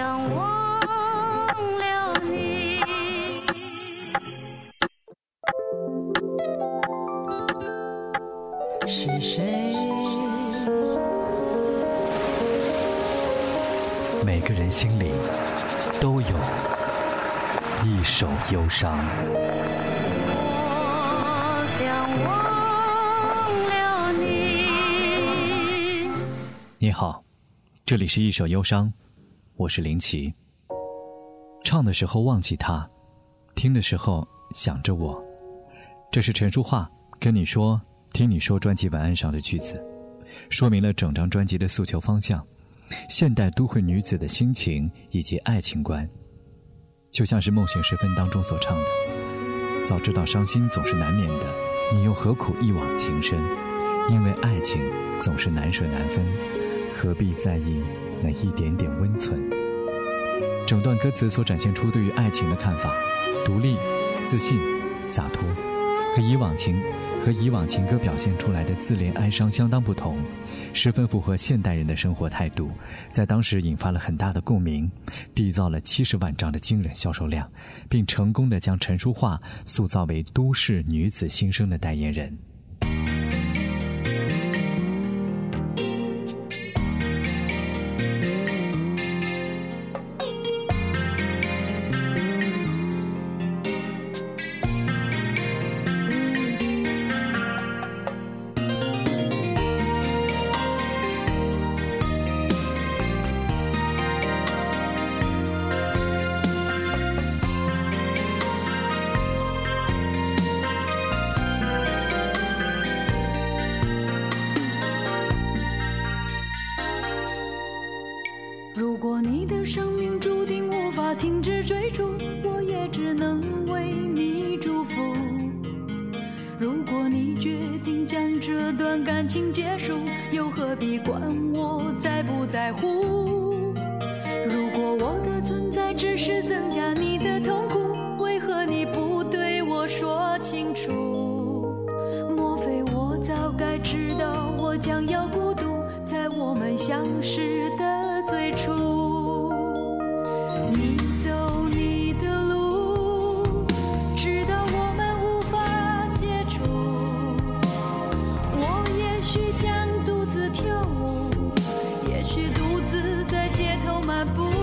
想忘了你。是谁？每个人心里都有一首忧伤。我想忘了你。你好，这里是一首忧伤，我是林奇。唱的时候忘记他，听的时候想着我。这是陈淑桦跟你说、听你说专辑文案上的句子，说明了整张专辑的诉求方向，现代都会女子的心情以及爱情观。就像是《梦醒时分》当中所唱的：“早知道伤心总是难免的，你又何苦一往情深？因为爱情总是难舍难分，何必在意那一点点温存？”整段歌词所展现出对于爱情的看法，独立、自信、洒脱，和以往情和以往情歌表现出来的自怜哀伤相当不同，十分符合现代人的生活态度，在当时引发了很大的共鸣，缔造了七十万张的惊人销售量，并成功的将陈淑桦塑造为都市女子心声的代言人。生命注定无法停止追逐，我也只能为你祝福。如果你决定将这段感情结束，又何必管我在不在乎？如果我的存在只是增加你的痛苦，为何你不对我说清楚？莫非我早该知道我将要孤独，在我们相识许独自在街头漫步。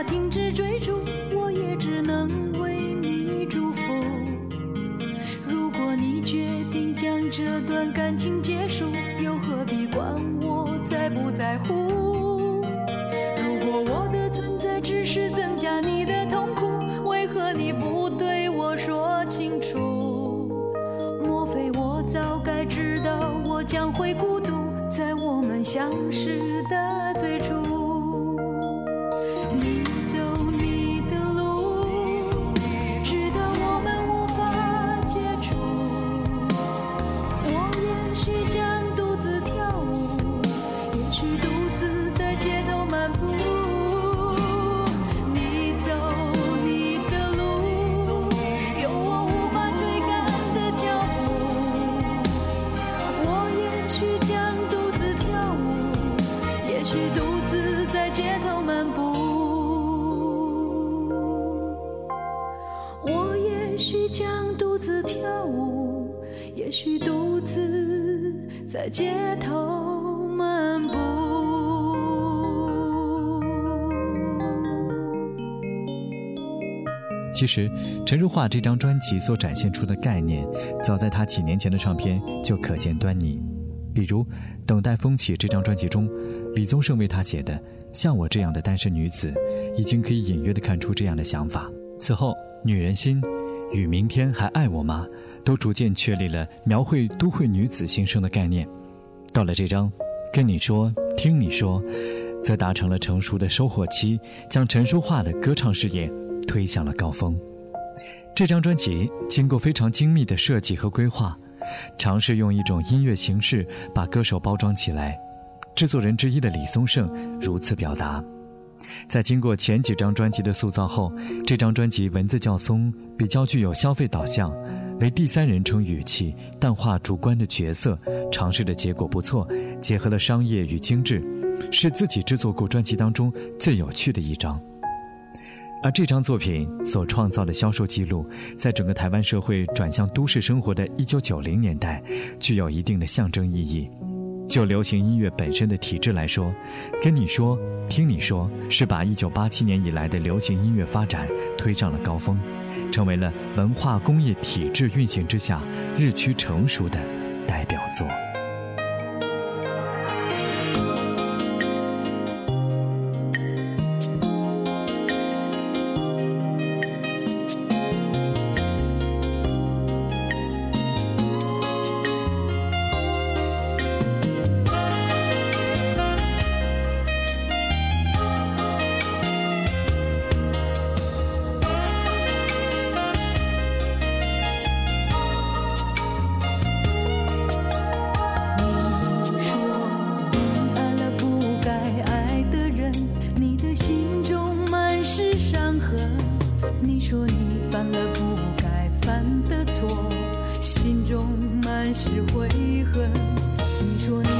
定无法停止追逐，我也只能为你祝福。如果你决定将这段感情结束，又何必管我在不在乎？如果我的存在只是增加你的痛苦，为何你不对我说清楚？莫非我早该知道我将会孤独，在我们相识的也许独自在街头漫步我也许将独自跳舞也许独自在街头漫步其实陈如桦这张专辑所展现出的概念早在他几年前的唱片就可见端倪。比如《等待风起》这张专辑中，李宗盛为她写的《像我这样的单身女子》，已经可以隐约地看出这样的想法。此后，《女人心》与《明天还爱我吗》都逐渐确立了描绘都会女子心声的概念。到了这张《跟你说，听你说》，则达成了成熟的收获期，将陈淑桦的歌唱事业推向了高峰。这张专辑经过非常精密的设计和规划，尝试用一种音乐形式把歌手包装起来。制作人之一的李宗盛如此表达。在经过前几张专辑的塑造后，这张专辑文字较松，比较具有消费导向，为第三人称语气，淡化主观的角色，尝试的结果不错，结合了商业与精致，是自己制作过专辑当中最有趣的一张。而这张作品所创造的销售记录，在整个台湾社会转向都市生活的一九九零年代，具有一定的象征意义。就流行音乐本身的体制来说，跟你说，听你说，是把一九八七年以来的流行音乐发展推上了高峰，成为了文化工业体制运行之下日趋成熟的代表作。心中满是悔恨。你说你